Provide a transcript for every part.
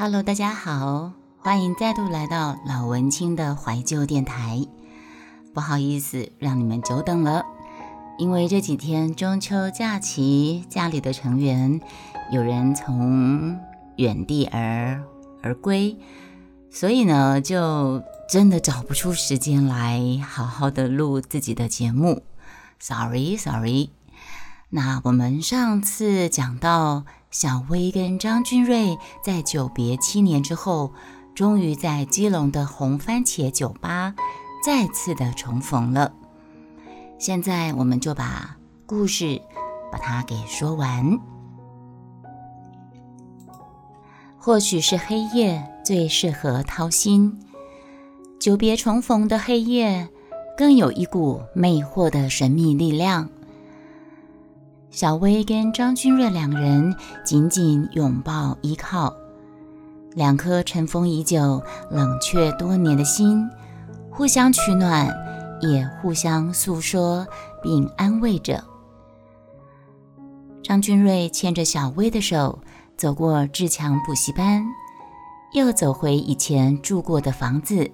Hello，大家好，欢迎再度来到老文青的怀旧电台。不好意思，让你们久等了，因为这几天中秋假期，家里的成员有人从远地而而归，所以呢，就真的找不出时间来好好的录自己的节目。Sorry，Sorry。那我们上次讲到小薇跟张君瑞在久别七年之后，终于在基隆的红番茄酒吧再次的重逢了。现在我们就把故事把它给说完。或许是黑夜最适合掏心，久别重逢的黑夜，更有一股魅惑的神秘力量。小薇跟张君瑞两人紧紧拥抱依靠，两颗尘封已久、冷却多年的心，互相取暖，也互相诉说并安慰着。张君瑞牵着小薇的手，走过志强补习班，又走回以前住过的房子，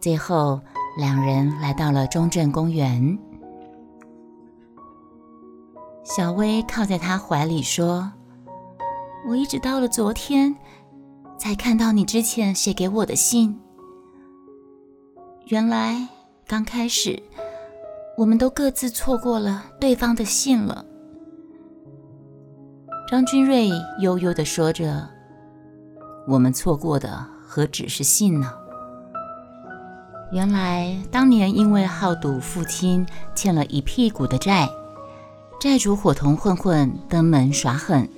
最后两人来到了中正公园。小薇靠在他怀里说：“我一直到了昨天，才看到你之前写给我的信。原来刚开始，我们都各自错过了对方的信了。”张君瑞悠悠地说着：“我们错过的何止是信呢？原来当年因为好赌，父亲欠了一屁股的债。”债主伙同混混登门耍狠，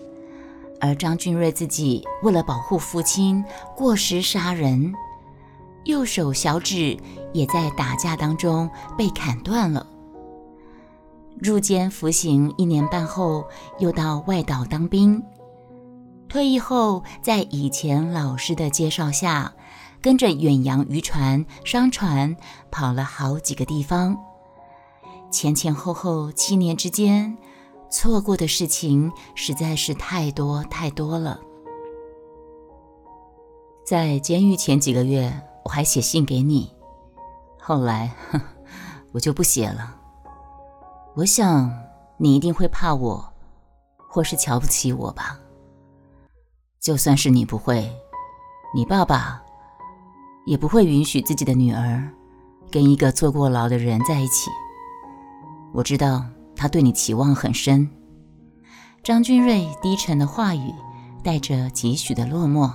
而张君瑞自己为了保护父亲，过失杀人，右手小指也在打架当中被砍断了。入监服刑一年半后，又到外岛当兵。退役后，在以前老师的介绍下，跟着远洋渔船、商船跑了好几个地方。前前后后七年之间，错过的事情实在是太多太多了。在监狱前几个月，我还写信给你，后来 我就不写了。我想你一定会怕我，或是瞧不起我吧。就算是你不会，你爸爸也不会允许自己的女儿跟一个坐过牢的人在一起。我知道他对你期望很深。张君瑞低沉的话语带着几许的落寞。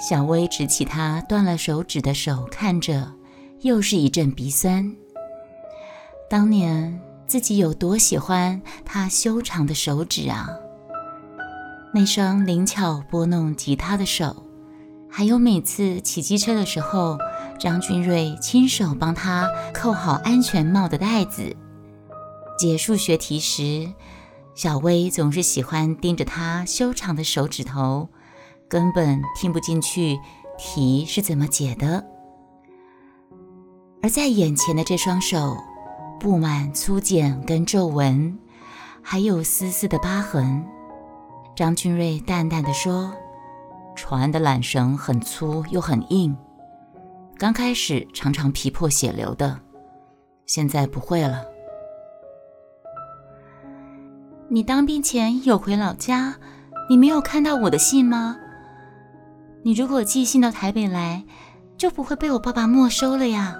小薇执起他断了手指的手，看着，又是一阵鼻酸。当年自己有多喜欢他修长的手指啊！那双灵巧拨弄吉他的手，还有每次骑机车的时候。张君瑞亲手帮他扣好安全帽的带子。解数学题时，小薇总是喜欢盯着他修长的手指头，根本听不进去题是怎么解的。而在眼前的这双手，布满粗茧跟皱纹，还有丝丝的疤痕。张君瑞淡淡的说：“船的缆绳很粗又很硬。”刚开始常常皮破血流的，现在不会了。你当兵前有回老家，你没有看到我的信吗？你如果寄信到台北来，就不会被我爸爸没收了呀。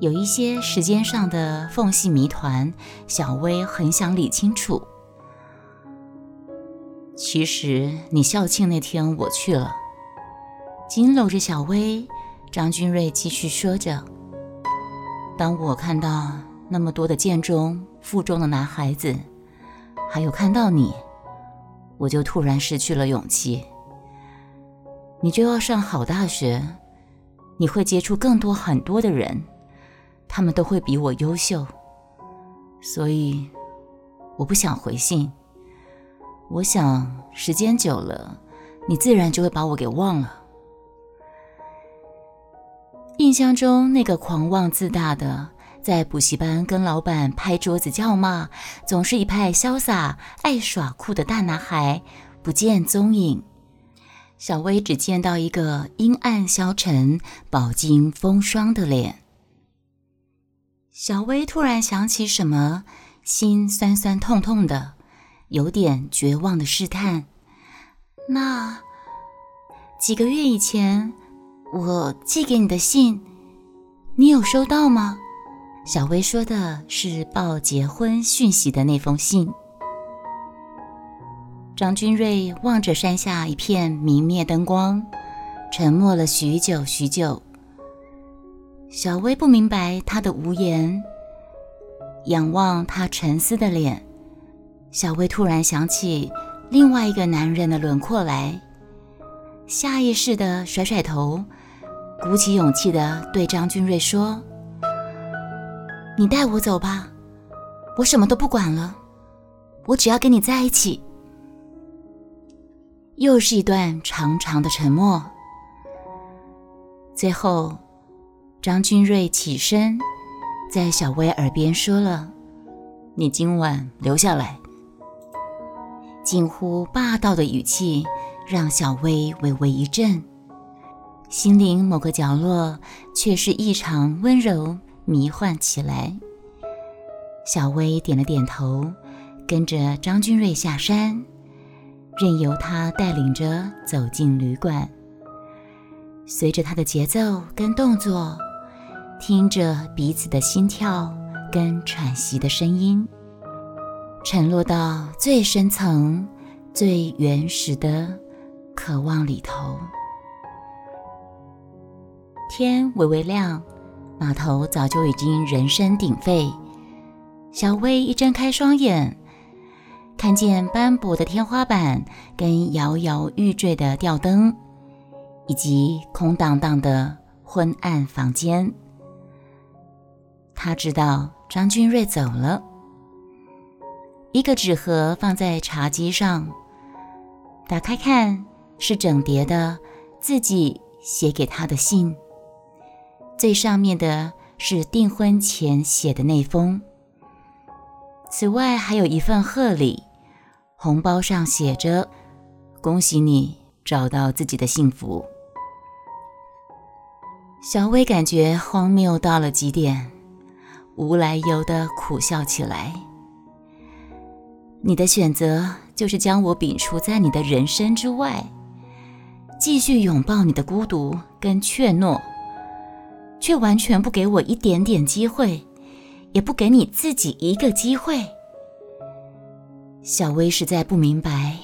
有一些时间上的缝隙谜团，小薇很想理清楚。其实你校庆那天我去了，紧搂着小薇。张君瑞继续说着：“当我看到那么多的建中、附中的男孩子，还有看到你，我就突然失去了勇气。你就要上好大学，你会接触更多很多的人，他们都会比我优秀，所以我不想回信。我想时间久了，你自然就会把我给忘了。”印象中那个狂妄自大的，在补习班跟老板拍桌子叫骂，总是一派潇洒、爱耍酷的大男孩，不见踪影。小薇只见到一个阴暗消沉、饱经风霜的脸。小薇突然想起什么，心酸酸痛痛的，有点绝望的试探：“那几个月以前我寄给你的信，你有收到吗？”小薇说的是报结婚讯息的那封信。张君瑞望着山下一片明灭灯光，沉默了许久许久。小薇不明白他的无言，仰望他沉思的脸，小薇突然想起另外一个男人的轮廓来，下意识的甩甩头，鼓起勇气的对张君瑞说。你带我走吧，我什么都不管了，我只要跟你在一起。又是一段长长的沉默，最后，张君瑞起身，在小薇耳边说了：“你今晚留下来。”近乎霸道的语气让小薇微微一震，心灵某个角落却是异常温柔。迷幻起来，小薇点了点头，跟着张君瑞下山，任由他带领着走进旅馆。随着他的节奏跟动作，听着彼此的心跳跟喘息的声音，沉落到最深层、最原始的渴望里头。天微微亮。码头早就已经人声鼎沸。小薇一睁开双眼，看见斑驳的天花板跟摇摇欲坠的吊灯，以及空荡荡的昏暗房间。他知道张君瑞走了。一个纸盒放在茶几上，打开看，是整叠的自己写给他的信。最上面的是订婚前写的那封。此外，还有一份贺礼，红包上写着：“恭喜你找到自己的幸福。”小薇感觉荒谬到了极点，无来由的苦笑起来。你的选择就是将我摒除在你的人生之外，继续拥抱你的孤独跟怯懦。却完全不给我一点点机会，也不给你自己一个机会。小薇实在不明白，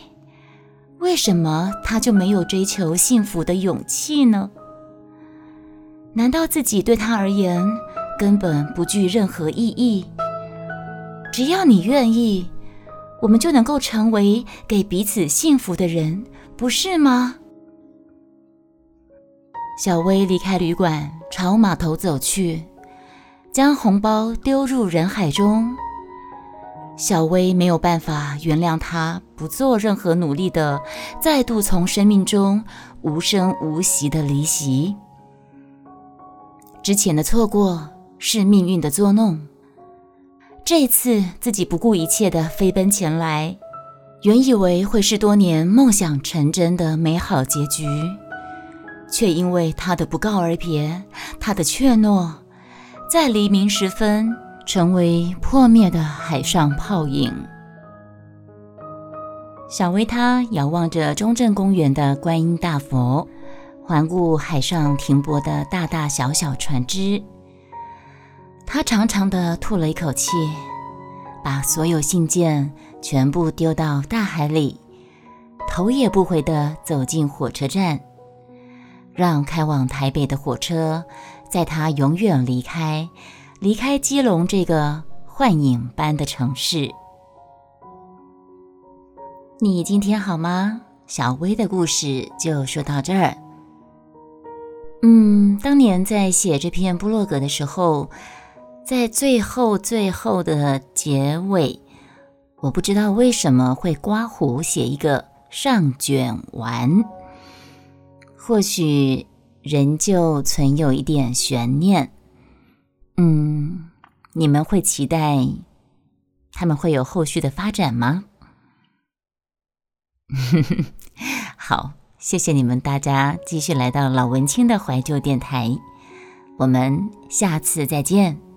为什么他就没有追求幸福的勇气呢？难道自己对他而言根本不具任何意义？只要你愿意，我们就能够成为给彼此幸福的人，不是吗？小薇离开旅馆，朝码头走去，将红包丢入人海中。小薇没有办法原谅他不做任何努力的再度从生命中无声无息的离席。之前的错过是命运的作弄，这次自己不顾一切的飞奔前来，原以为会是多年梦想成真的美好结局。却因为他的不告而别，他的怯懦，在黎明时分成为破灭的海上泡影。小薇她遥望着中正公园的观音大佛，环顾海上停泊的大大小小船只，她长长的吐了一口气，把所有信件全部丢到大海里，头也不回的走进火车站。让开往台北的火车载他永远离开，离开基隆这个幻影般的城市。你今天好吗？小薇的故事就说到这儿。嗯，当年在写这篇部落格的时候，在最后最后的结尾，我不知道为什么会刮胡写一个上卷完。或许仍旧存有一点悬念，嗯，你们会期待他们会有后续的发展吗？好，谢谢你们大家继续来到老文青的怀旧电台，我们下次再见。